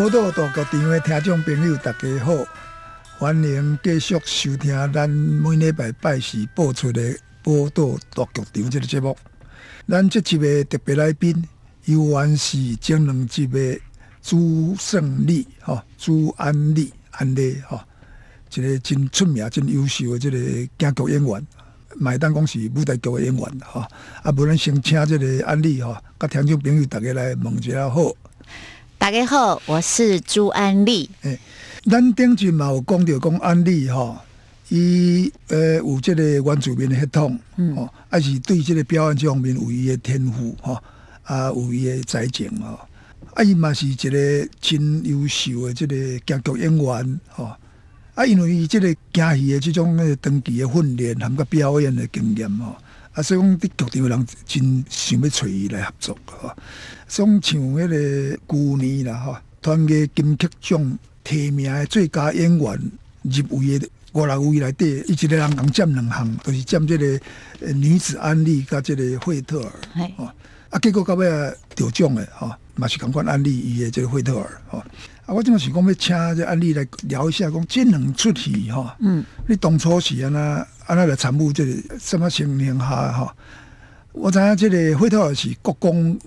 报道大剧场的听众朋友，大家好，欢迎继续收听咱每礼拜拜四播出的《报道大剧场》这个节目。咱这集的特别来宾，由原是前两集的朱胜利、哈朱安利、安利哈，一个真出名、真优秀的这个京剧演员，麦当讲是舞台剧的演员哈。啊，无咱先请这个安利哈，甲听众朋友大家来问一下好。大家好，我是朱安利。诶，咱顶阵嘛有讲到讲安利吼，伊呃有即个原住民的血统，吼，还是对即个表演这方面有伊的天赋吼，啊有伊的才情吼，啊伊嘛是一个真优秀的即个京剧演员吼，啊因为伊即个京戏的即种诶长期的训练含个表演的经验吼。啊，所以讲，伫剧场人真想要找伊来合作吼。像像迄个旧年啦吼，团嘅金曲奖提名的最佳演员入围的五六位内底，伊一个人共占两项，就是占即个女子安利甲即个惠特尔。吼。啊，结果到尾得奖的吼，嘛是共款安利伊的即个惠特尔吼。啊，我即嘛是讲要请这安利来聊一下，讲即两出戏吼。嗯。你当初是安那？安，那来参与这个什么情形下吼？我知影这个惠特尔是国公，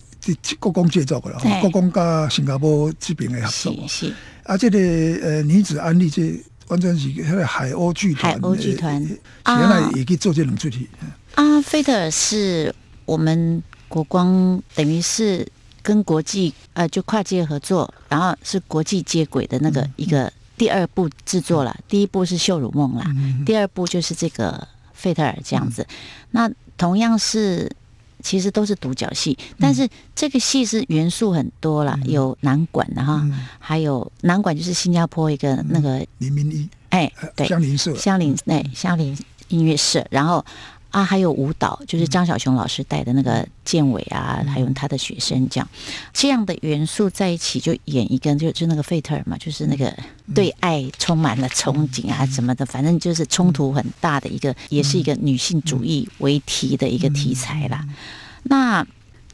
国公制作的啦，国公甲新加坡这边的合作。是是。啊，这个呃女子安利这完全是迄个海鸥剧团。海鸥剧团。原来也可以做这两出题。啊，菲特尔是我们国光，等于是跟国际呃就跨界合作，然后是国际接轨的那个一个。第二部制作了，第一部是《秀乳梦》啦，第二部就是这个费特尔这样子。那同样是，其实都是独角戏，但是这个戏是元素很多啦，有南管的哈，还有南管就是新加坡一个那个林明一，哎，对，香林社，香林哎香林音乐社，然后。啊，还有舞蹈，就是张小雄老师带的那个建伟啊，还有他的学生这样，这样的元素在一起就演一个，就就那个费特尔嘛，就是那个对爱充满了憧憬啊什么的，反正就是冲突很大的一个，也是一个女性主义为题的一个题材啦。那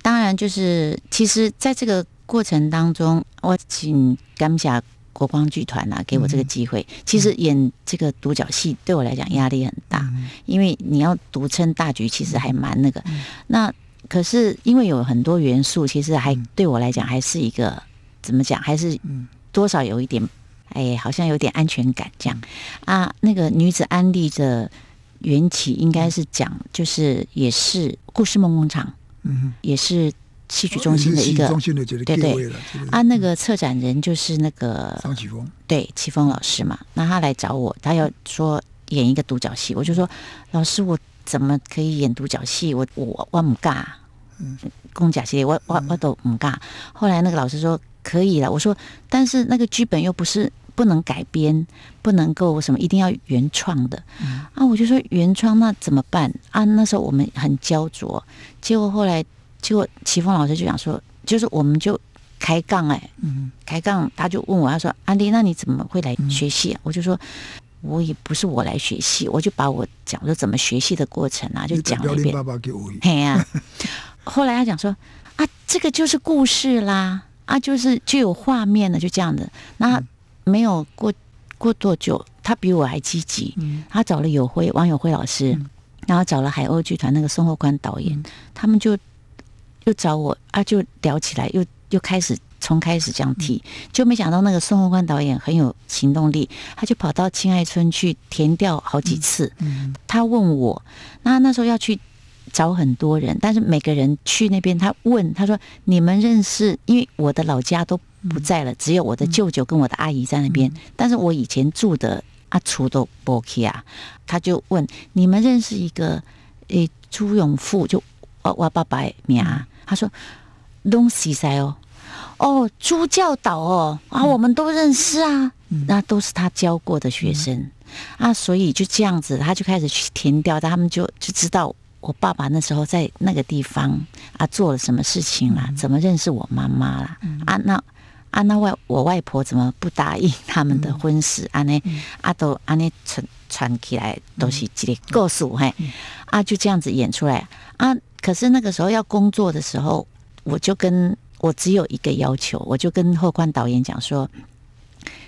当然就是，其实在这个过程当中，我请甘霞。国光剧团啊，给我这个机会。其实演这个独角戏对我来讲压力很大，因为你要独撑大局，其实还蛮那个。那可是因为有很多元素，其实还对我来讲还是一个怎么讲，还是多少有一点，哎，好像有点安全感这样啊。那个女子安利的缘起，应该是讲就是也是故事梦工厂，嗯，也是。戏曲中心的一个对对啊，那个策展人就是那个张启峰，对启峰老师嘛。那他来找我，他要说演一个独角戏，我就说老师，我怎么可以演独角戏？我我我唔尬，嗯，公假戏我我我都唔尬。后来那个老师说可以了，我说但是那个剧本又不是不能改编，不能够什么一定要原创的啊。我就说原创那怎么办啊？那时候我们很焦灼，结果后来。结果齐峰老师就想说，就是我们就开杠哎，开杠，他就问我，他说：“安迪，那你怎么会来学戏啊？”我就说：“我也不是我来学戏，我就把我讲说怎么学戏的过程啊，就讲了一遍。”嘿呀，后来他讲说：“啊，这个就是故事啦，啊，就是就有画面了，就这样的。”那没有过过多久，他比我还积极，他找了有辉王友辉老师，然后找了海鸥剧团那个宋厚宽导演，他们就。就找我啊，就聊起来，又又开始从开始这样提，就没想到那个宋宏宽导演很有行动力，他就跑到青爱村去填调好几次。嗯，他问我，那那时候要去找很多人，但是每个人去那边，他问他说：“你们认识？因为我的老家都不在了，只有我的舅舅跟我的阿姨在那边。但是我以前住的阿楚都波奇啊，他就问你们认识一个诶朱永富，就我我爸爸名，他说东西塞哦，哦朱教导哦。啊，我们都认识啊，那都是他教过的学生。啊，所以就这样子，他就开始去填掉，他们就就知道。我爸爸那时候在那个地方啊，做了什么事情啦？怎么认识我妈妈啦？啊，那啊，那外我外婆怎么不答应他们的婚事？啊，呢啊，都啊，呢传传起来都是这个故事嘿，啊，就这样子演出来。啊。可是那个时候要工作的时候，我就跟我只有一个要求，我就跟后冠导演讲说，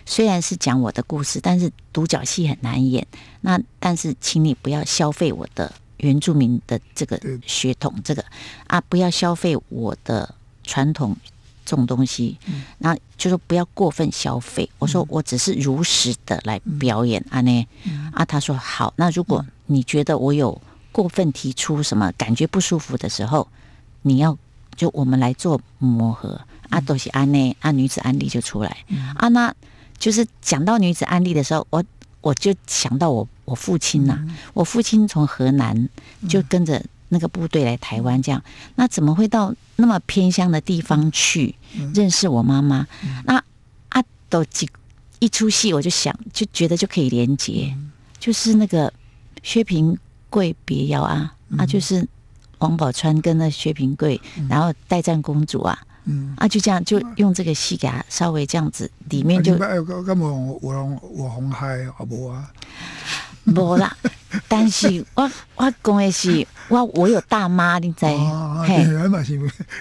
虽然是讲我的故事，但是独角戏很难演。那但是，请你不要消费我的。原住民的这个血统，这个啊，不要消费我的传统这种东西，那就说不要过分消费。我说我只是如实的来表演啊呢，啊，他说好。那如果你觉得我有过分提出什么感觉不舒服的时候，你要就我们来做磨合。啊，都是安内，啊，女子案例就出来。啊。那就是讲到女子案例的时候，我。我就想到我我父亲呐，我父亲从河南就跟着那个部队来台湾，这样。那怎么会到那么偏乡的地方去认识我妈妈？那啊，都几一出戏，我就想就觉得就可以连接，就是那个薛平贵别要啊啊，就是王宝钏跟那薛平贵，然后代战公主啊。嗯啊，就这样，就用这个戏给他稍微这样子，里面就。咁我我我红海好不啊？无啦，但是我我讲的是，我我有大妈，你知？嘿，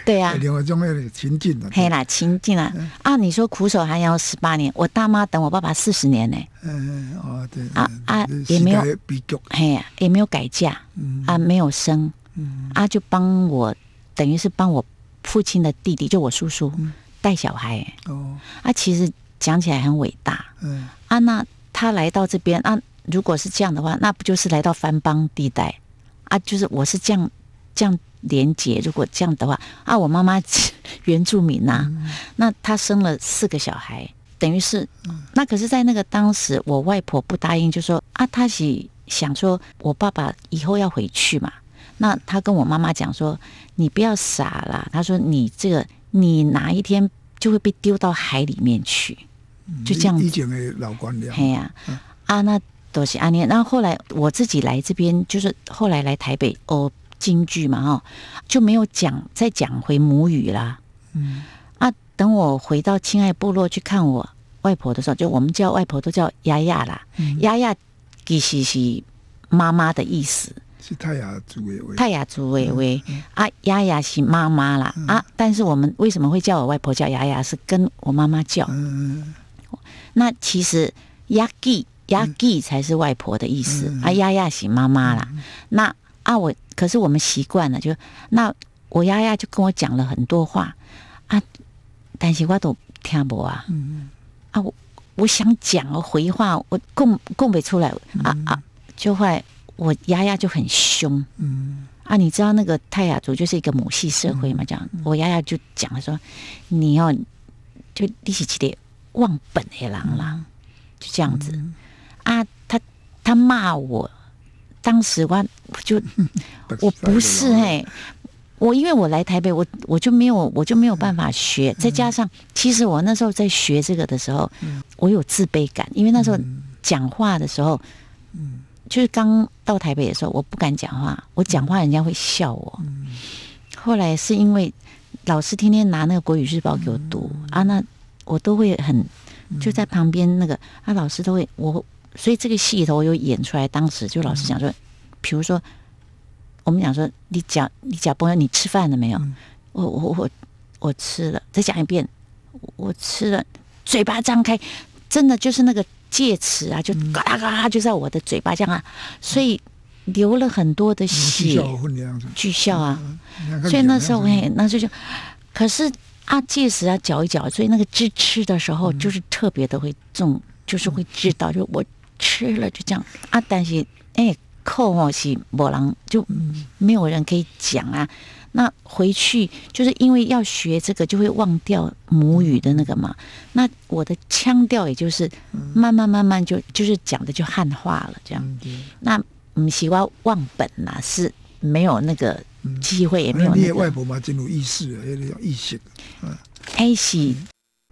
对啊，另外一种那情境啦。嘿啦，情境啊！啊，你说苦守还要十八年，我大妈等我爸爸四十年呢。嗯哦对。啊啊，也没有嘿呀，也没有改嫁，啊，没有生，啊，就帮我，等于是帮我。父亲的弟弟就我叔叔带小孩哦，啊，其实讲起来很伟大，嗯啊，那他来到这边啊，如果是这样的话，那不就是来到番邦地带啊？就是我是这样这样连接，如果这样的话啊，我妈妈 原住民呐，那她生了四个小孩，等于是那可是，在那个当时，我外婆不答应，就说啊，她是想说我爸爸以后要回去嘛。那她跟我妈妈讲说：“你不要傻啦。她说：“你这个，你哪一天就会被丢到海里面去，就这样。”以前的老官僚。嘿呀，啊，那都是阿念。那后后来我自己来这边，就是后来来台北哦，京剧嘛，哈，就没有讲再讲回母语啦。嗯。啊，等我回到亲爱部落去看我外婆的时候，就我们叫外婆都叫丫丫啦。丫丫其实是妈妈的意思。是泰雅族维维，泰雅族维维啊，丫丫是妈妈啦啊！但是我们为什么会叫我外婆叫丫丫？是跟我妈妈叫。嗯那其实丫记丫记才是外婆的意思啊，丫丫是妈妈啦。那啊，我可是我们习惯了，就那我丫丫就跟我讲了很多话啊，但是我都听不啊。啊，我我想讲回话，我供供不出来啊啊，就会。我丫丫就很凶，嗯啊，你知道那个泰雅族就是一个母系社会嘛？这样，我丫丫就讲了说，你要就立起起的忘本的狼啦，就这样子啊。他他骂我，当时我就 我不是嘿，我因为我来台北，我我就没有我就没有办法学，再加上其实我那时候在学这个的时候，我有自卑感，因为那时候讲话的时候，嗯。就是刚到台北的时候，我不敢讲话，我讲话人家会笑我。后来是因为老师天天拿那个国语日报给我读啊，那我都会很就在旁边那个啊，老师都会我，所以这个戏里头我有演出来。当时就老师讲说，比如说我们讲说，你讲你讲朋友，你吃饭了没有？我我我我吃了，再讲一遍，我吃了，嘴巴张开，真的就是那个。戒尺啊，就嘎啦嘎啦就在我的嘴巴这样啊，所以流了很多的血，巨笑啊。所以那时候哎，那就就，可是啊，戒齿啊嚼一嚼，所以那个吃吃的时候就是特别的会重，就是会知道，就我吃了就这样啊。但是哎，扣哦是某人就没有人可以讲啊。那回去就是因为要学这个，就会忘掉母语的那个嘛。那我的腔调也就是慢慢慢慢就就是讲的就汉化了，这样。那嗯喜欢忘本啦，是没有那个机会，也没有那个。你的外婆嘛，进入意识了，有点意识。嗯，哎，喜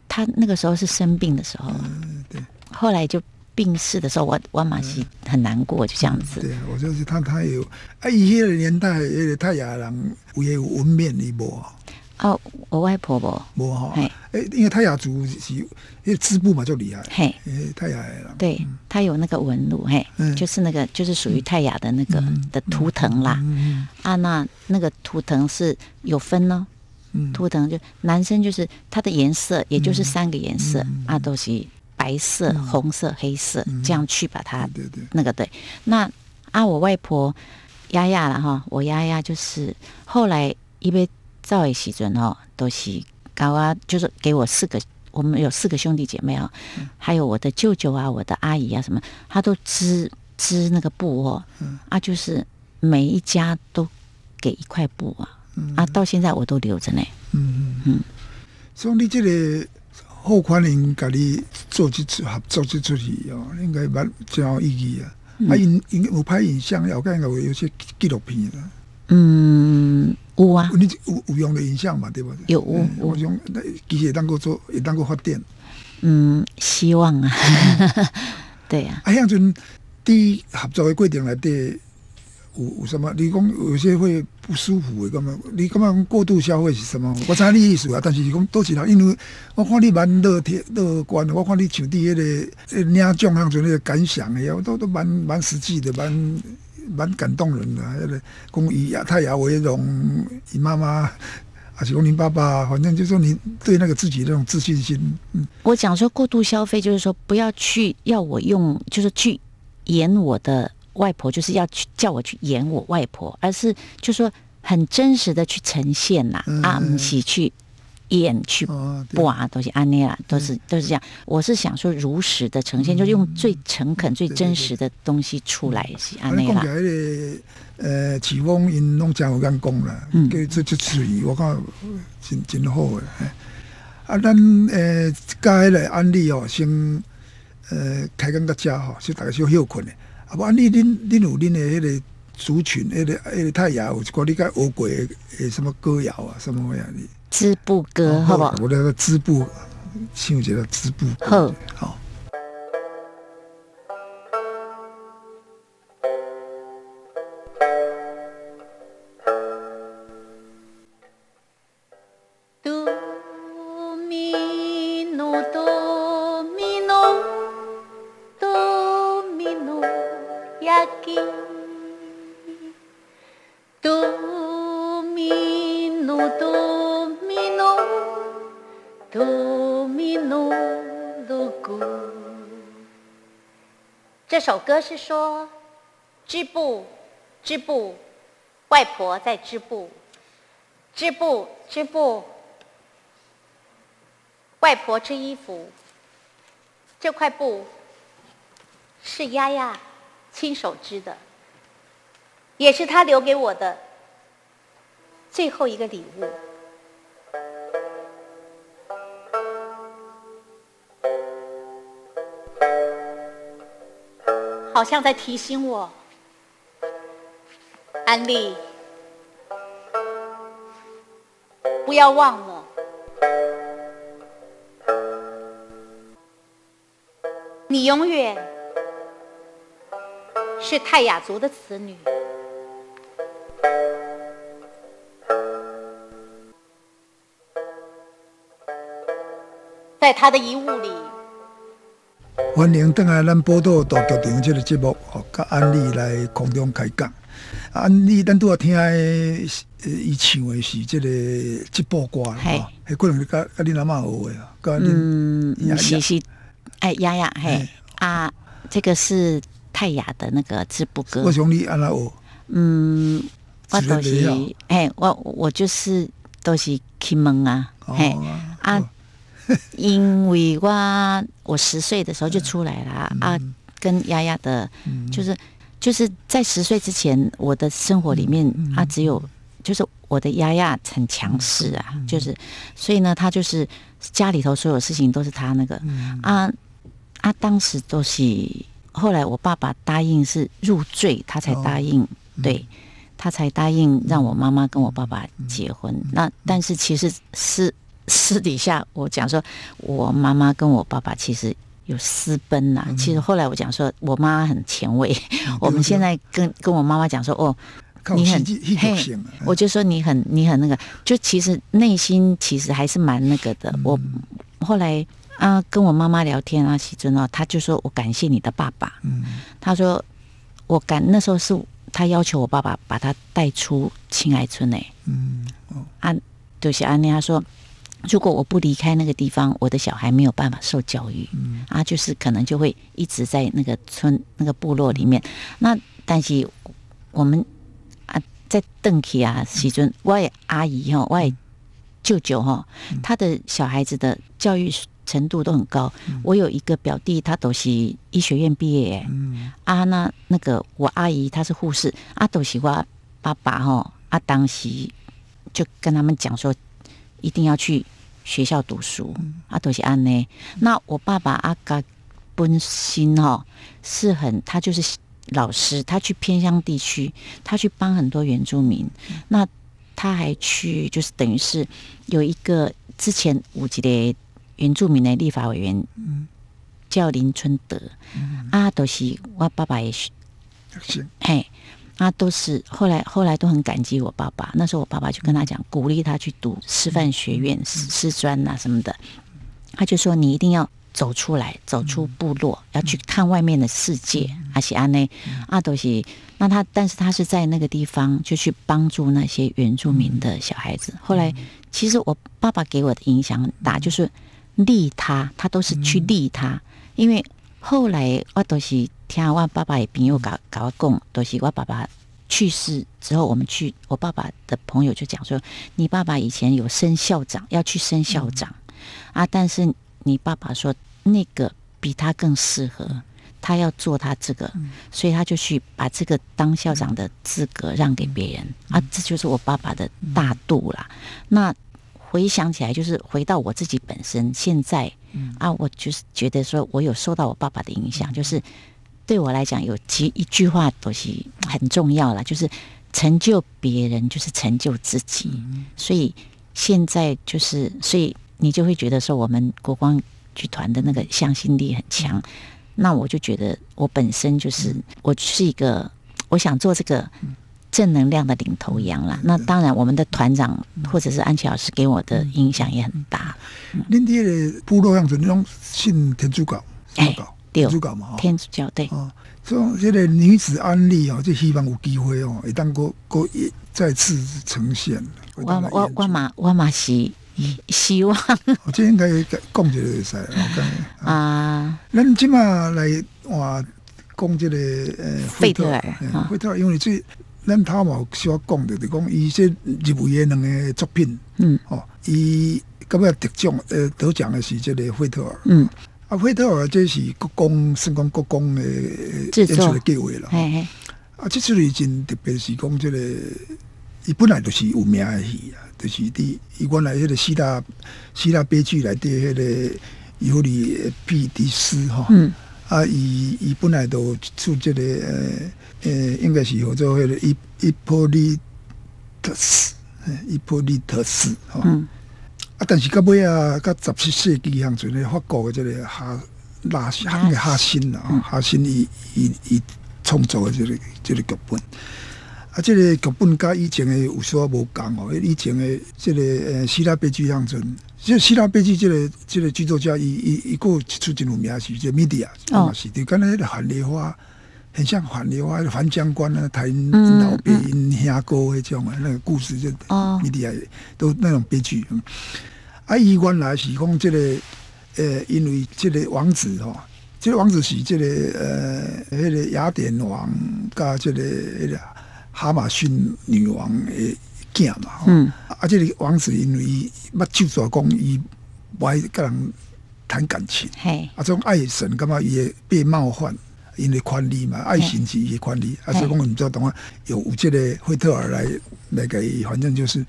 他那个时候是生病的时候，嗯，对。后来就病逝的时候，我我马西很难过，就这样子。对，我就是他，他有啊，以前的年代，那个泰雅人有有文面的无？哦，我外婆不无哈，哎，因为泰雅族是因为织布嘛，就厉害。嘿，泰雅人。对他有那个纹路，嘿，就是那个就是属于泰雅的那个的图腾啦。啊，那那个图腾是有分呢，图腾就男生就是它的颜色，也就是三个颜色啊，都是白色、红色、黑色这样去把它那个对。那啊，我外婆丫丫了哈，我丫丫就是后来因为。赵伟喜尊哦，都是搞啊，就是给我四个，我们有四个兄弟姐妹哦，还有我的舅舅啊，我的阿姨啊，什么，他都织织那个布哦，啊，就是每一家都给一块布啊，啊，到现在我都留着呢。嗯嗯嗯，所以你这个后款人甲你做这次合作这出戏哦，应该蛮真有意义啊。啊，影影有拍影像，我看有有些纪录片啦。嗯。有啊，你有有用的影像嘛，对吧？有，我用那机械当过做，也当过发电。嗯，希望啊，对啊。啊，像阵第一合作的过程来的有有什么？你讲有些会不舒服的，咁嘛？你咁样过度消费是什么？我知你意思啊，但是是讲都是啦，因为我看你蛮乐天乐观，我看你像第一个领奖样子那个感想的，都都蛮蛮实际的，蛮。蛮感动人的，那个公以亚太雅为荣，以妈妈还是公您爸爸，反正就说你对那个自己那种自信心。嗯，我讲说过度消费，就是说不要去要我用，就是去演我的外婆，就是要去叫我去演我外婆，而是就说很真实的去呈现呐，啊，唔是去。演去播啊，都是安妮啊，都是都是这样。我是想说，如实的呈现，就是用最诚恳、最真实的东西出来是安妮啦。呃，启峰因拢真有眼光啦，给这这词语我看真真好诶。啊，咱呃，该来安利哦，先呃开讲到家吼，就大家小休困诶。啊，无安利恁恁有恁的迄个族群，迄个迄个太阳有一个你该学过诶什么歌谣啊，什么样的？织布歌，好不好？我那个织布，情节的织布歌，好。这首歌是说，织布，织布，外婆在织布，织布，织布，外婆织衣服。这块布是丫丫亲手织的，也是他留给我的最后一个礼物。好像在提醒我，安利，不要忘了，你永远是泰雅族的子女，在他的遗物里。欢迎登来咱报道大剧场这个节目，哦，甲安利来空中开讲。安利咱都要听呃，伊唱的是这个直播歌啦，哈，还可能是甲甲你阿妈学的啊，嗯，是是，哎，丫丫，嘿，啊，这个是泰雅的那个织布歌。我兄弟安那学？嗯，我都是，哎，我我就是都是启蒙啊，嘿，啊。因为我我十岁的时候就出来了啊，跟丫丫的，就是就是在十岁之前，我的生活里面啊，只有就是我的丫丫很强势啊，就是所以呢，她就是家里头所有事情都是她那个。啊啊，当时都是后来我爸爸答应是入赘，他才答应，对他才答应让我妈妈跟我爸爸结婚。那但是其实私私底下我讲说，我妈妈跟我爸爸其实有私奔呐。其实后来我讲说我妈很前卫，我们现在跟跟我妈妈讲说哦。你很嘿，我就说你很你很那个，就其实内心其实还是蛮那个的。我后来啊跟我妈妈聊天啊，喜尊哦，他就说我感谢你的爸爸。嗯，他说我感那时候是他要求我爸爸把他带出青爱村诶。嗯，哦，啊，就是安妮他说，如果我不离开那个地方，我的小孩没有办法受教育。嗯，啊，就是可能就会一直在那个村那个部落里面。那但是我们啊。在邓启啊，喜尊，我也阿姨哈，我也舅舅哈，他的小孩子的教育程度都很高。我有一个表弟，他都是医学院毕业。嗯，啊，那那个我阿姨她是护士，啊，都是我爸爸哈，啊，当时就跟他们讲说，一定要去学校读书。啊，都是安呢。那我爸爸阿嘎本心哈是很，他就是。老师，他去偏乡地区，他去帮很多原住民。那他还去，就是等于是有一个之前五级的原住民的立法委员，嗯叫林春德。啊，都是我爸爸也是，嘿，啊，都是后来后来都很感激我爸爸。那时候我爸爸就跟他讲，鼓励他去读师范学院、师专呐什么的。他就说：“你一定要。”走出来，走出部落，要去看外面的世界。阿西安内阿都西，那他，但是他是在那个地方，就去帮助那些原住民的小孩子。后来，其实我爸爸给我的影响很大，就是利他，他都是去利他。因为后来我都是听我爸爸也朋友搞搞讲，都是我爸爸去世之后，我们去我爸爸的朋友就讲说，你爸爸以前有升校长，要去升校长啊，但是你爸爸说。那个比他更适合，他要做他这个，所以他就去把这个当校长的资格让给别人啊，这就是我爸爸的大度啦。那回想起来，就是回到我自己本身，现在啊，我就是觉得说我有受到我爸爸的影响，就是对我来讲，有几一句话东西很重要了，就是成就别人就是成就自己。所以现在就是，所以你就会觉得说，我们国光。剧团的那个向心力很强，那我就觉得我本身就是我是一个我想做这个正能量的领头羊啦。那当然，我们的团长或者是安琪老师给我的影响也很大。恁爹的部落样子，那种信天主教，哎，天主教嘛，天主教对。哦，这种这个女子安利哦，就希望有机会哦，一旦过过再次呈现。我我我嘛我嘛是。希望，这应该讲一个噻，我讲啊，咱今嘛来话讲这个呃，费特尔，费特尔，因为这咱头毛需要讲的，就讲伊说入围的两个作品，嗯，哦，伊到尾得奖，呃，得奖的是这个惠特尔，嗯，啊，惠特尔这是国公，算讲国公的演出的计划了，嘿嘿，啊，这次已经特别是讲这个，伊本来就是有名的戏啊。就是伫伊原来迄个希腊希腊悲剧内底迄个尤里庇迪斯吼，啊，伊伊本来都出这个呃呃，应该是叫做迄个伊伊波利特斯，伊波利特斯吼，啊，但是到尾啊，到十七世纪向阵咧，法国的即个哈拉哈哈辛啦，哈辛伊伊伊创作的这个这个剧本。啊，这个剧本甲以前的有所无共哦。以前的这个呃希腊悲剧乡村，这希腊悲剧这个这个剧作家，伊伊伊个出真有名是这米迪亚，嘛是就，刚才那个樊梨花，很像樊梨花，樊将官啊，台老兵兄哥那种啊，那个故事就米迪亚都那种悲剧。啊，伊原来是讲这个呃，因为这个王子吼，这个王子是这个呃，迄个雅典王加这个迄个。哈马逊女王的囝嘛，嗯，啊，这个王子因为伊捌就做讲伊不爱跟人谈感情，嘿，啊，这种爱神干嘛也被冒犯，因为权利嘛，爱神是伊的权利，啊，所以讲毋知道懂啊，有有这个惠特尔来来给，反正就是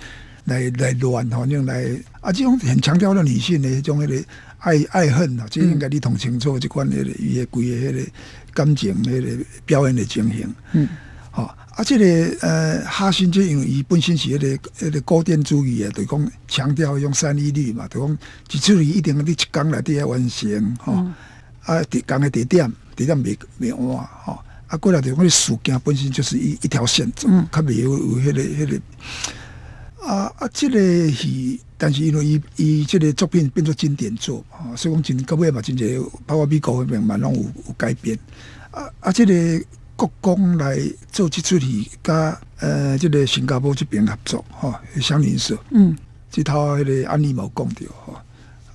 来来乱，反正来啊，这种很强调了女性的迄种迄个爱爱恨啊，这应该你同清楚，即款迄个伊的规个迄个感情迄个表演的情形，嗯，吼、啊，这个呃哈辛就因为伊本身是迄、个迄、个古典主义诶，就是讲强调迄种三一律嘛，就是讲一出去一定你一工内底要完成，吼、啊，地工的地点地点袂袂换，吼、啊，过来就是讲事件本身就是一一条线嗯，较袂有有迄、个迄、个。啊啊！这个是，但是因为伊伊即个作品变做经典作嘛，吼所以讲真到尾嘛，真侪包括美国那边嘛，拢有有改编。啊啊！这个国光来做这出戏，甲呃这个新加坡这边合作，吼、香邻社，嗯，这套迄个案例嘛有讲到，吼。啊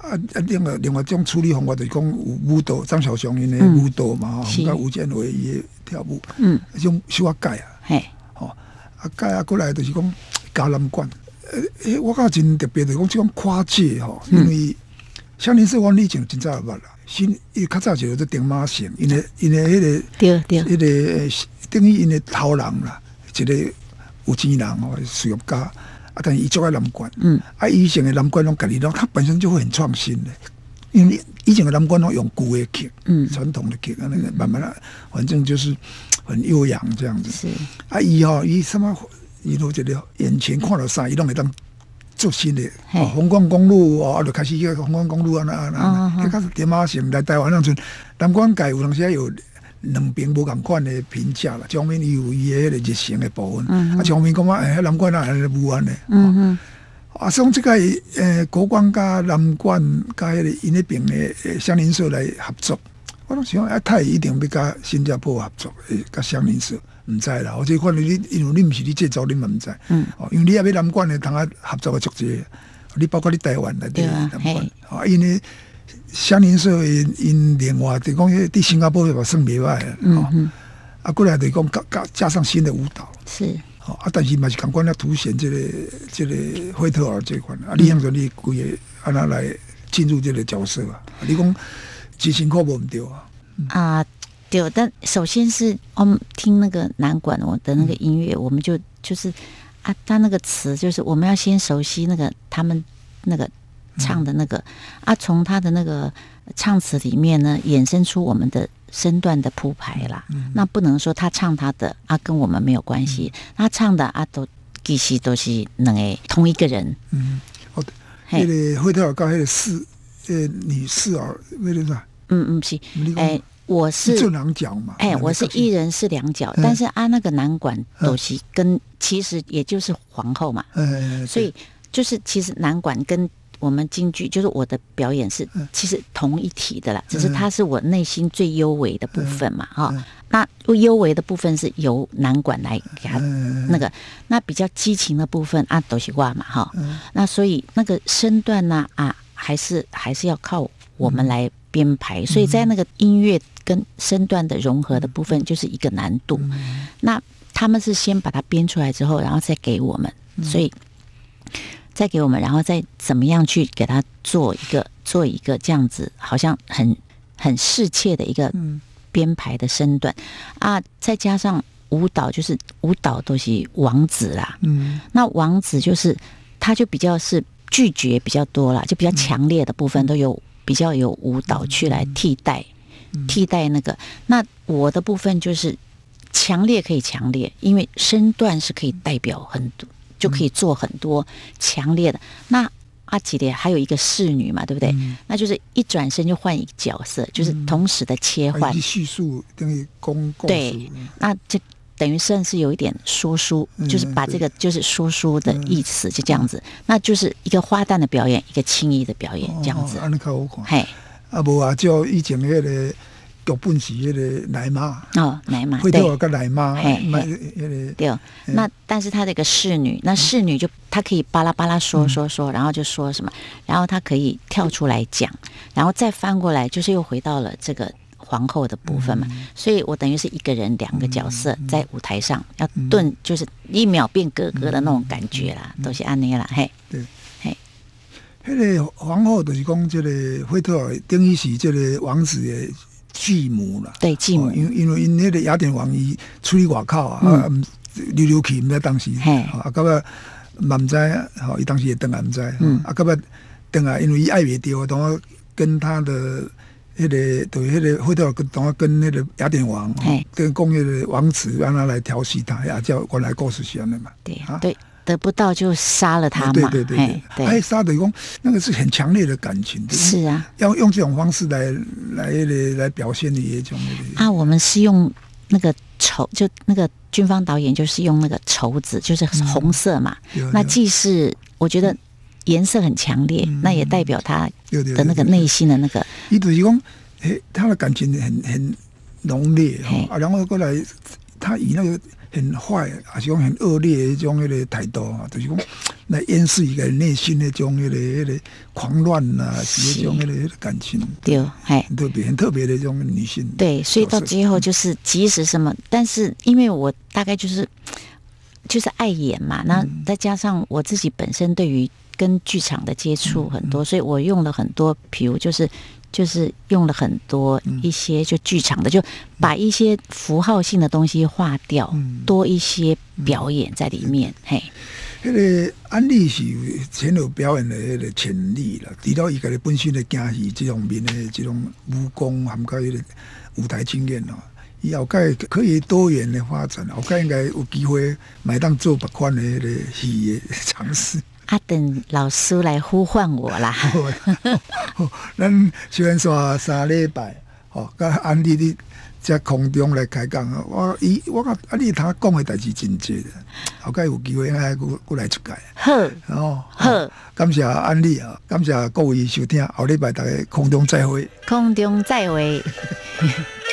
啊！另外另外一种处理方法就是讲有舞蹈，张小雄因的舞蹈嘛，吼、是甲吴建伟伊的跳舞，嗯，迄种小可改啊。嘿，吼、啊，改啊，过来就是讲加南管，呃，诶，我感觉真特别，就是讲即种跨界吼，因为像林世阮以前真早捌啦，新伊较早就是做丁马线，因为因为迄、个对对，迄、个呃等于因的头人啦，一个有钱人吼，事业家，啊，但是伊做爱南管，嗯，啊，以前的南管拢家己拢，他本身就会很创新的。因为以前的南管拢用旧的曲，嗯。传统的曲，啊，那个慢慢的，反正就是很悠扬这样子。是，啊，伊吼，伊什么，伊都这个眼前看到啥，伊拢会当做新的。红光公路哦，啊，就开始去红光公路啊，那那嗯那，迄开始点马城来台湾那阵，南管界有当时有两边无共款的评价啦。江面伊有伊个热情的部分，啊，江面感觉诶，南管哪来无安的？嗯嗯，啊，所以讲这个诶，国光甲南管甲迄个因那边的呃乡邻社来合作，我拢想啊，泰一定要甲新加坡合作，诶，甲乡邻社毋知啦。我这看你，因为你毋是你制作，你嘛毋知。嗯，哦，因为你也要南管的，通啊合作的足济，你包括你台湾内底对啊南管嘿，啊，因为乡邻社因因另外就讲迄伫新加坡嘛算袂歹的，哦，嗯嗯，啊，过来就讲加加加上新的舞蹈。是，哦啊，但是嘛是共款要凸显这个这个惠特尔这款啊，你样子你规个安那来进入这个角色啊？你讲真辛苦无毋对啊？啊，对，但首先是我们听那个南管我的那个音乐，我们就就是啊，他那个词就是我们要先熟悉那个他们那个唱的那个、啊，从他的那个唱词里面呢，衍生出我们的身段的铺排啦。那不能说他唱他的啊，跟我们没有关系，他唱的啊都其实都是能诶同一个人。嗯，哦，嘿。迄个惠特尔甲迄个四呃女四儿，那个啥？嗯嗯是，你讲哎，我是正两脚嘛？哎，我是一人是两脚，但是啊，那个男管都是跟其实也就是皇后嘛，呃，所以就是其实男管跟我们京剧，就是我的表演是其实同一体的啦，只是它是我内心最优微的部分嘛，哈。那优微的部分是由男管来给他嗯那个，那比较激情的部分啊，都是挂嘛，哈。那所以那个身段呢啊，还是还是要靠我们来编排，所以在那个音乐跟身段的融合的部分，就是一个难度。那他们是先把它编出来之后，然后再给我们，所以再给我们，然后再怎么样去给他做一个做一个这样子，好像很很适切的一个编排的身段。啊，再加上舞蹈，就是舞蹈都是王子啦，嗯。那王子就是他就比较是拒绝比较多啦，就比较强烈的部分都有比较有舞蹈去来替代、替代那个。那我的部分就是强烈可以强烈，因为身段是可以代表很多，就可以做很多强烈的。那阿吉列还有一个侍女嘛，对不对？那就是一转身就换一个角色，就是同时的切换。叙述等于公共对，那这等于算是有一点说书，嗯就是把这个就是说书的意思，就这样子，那就是一个花旦的表演，一个青衣的表演，这样子。安尼较好看。嘿，啊，无啊，照以前迄个剧本是迄个奶妈，哦，来嘛，惠特尔对甲奶妈，嘿买嘿迄个对。那但是她这个侍女，那侍女就她可以巴拉巴拉说说说，然后就说什么，然后她可以跳出来讲，然后再翻过来，就是又回到了这个。皇后的部分嘛，所以我等于是一个人两个角色在舞台上要顿，就是一秒变格格的那种感觉啦，都是安尼啦，嘿，对，嘿。迄个皇后就是讲，即个惠特尔等于是即个王子的继母啦，对继母。哦因为因为因那个雅典王伊出去外口啊，溜溜去，毋知当时，嘿。啊，到尾嘛毋知，吼，伊当时也等来毋知，嗯。啊，到尾等来，因为伊爱袂着，等我跟他的。迄、个对，迄个回头跟等我跟那个雅典王，跟工业的王子让他来调戏他，呀，叫我来告诉西安的嘛。对啊对，得不到就杀了他嘛，对对对嘿对，哎，沙等于讲那个是很强烈的感情，是啊。要用这种方式来来来来表现的一种那个啊，我们是用那个绸，就那个军方导演就是用那个绸子，就是红色嘛，那既是我觉得颜色很强烈，那也代表他的那个内心的那个伊就是讲，嘿，他的感情很很浓烈哈、啊，然后过来，他以那个很坏，还是讲很恶劣的那种那个态度啊，就是讲来掩饰一个内心那种那个那个狂乱呐、啊，是那种那个感情，对，嘿。很特别很特别的这种女性。对，所以到最后就是即使什么，但是因为我大概就是就是爱演嘛，那嗯。再加上我自己本身对于跟剧场的接触很嗯。多，所以我用了很多，比如就是就是用了很多嗯。一些就剧场的，就把一些符号性的东西划掉，嗯。多一些表演在里面，嘿，迄个安利是有很有表演的迄个潜力了，除了伊家己本身的惊戏这方面的这种武功，含括迄个舞台经验哦，以后盖可以多元的发展，后盖应该有机会买当做别款的迄个戏的尝试。啊，等老师来呼唤我啦，哦咱虽然说三礼拜，吼，甲安利你在空中来开讲啊，我伊我甲安利他讲的代志真济的，后盖有机会应该过过来出界。好，哦，好感谢安利啊，感谢各位收听，后礼拜大家空中再会。空中再会。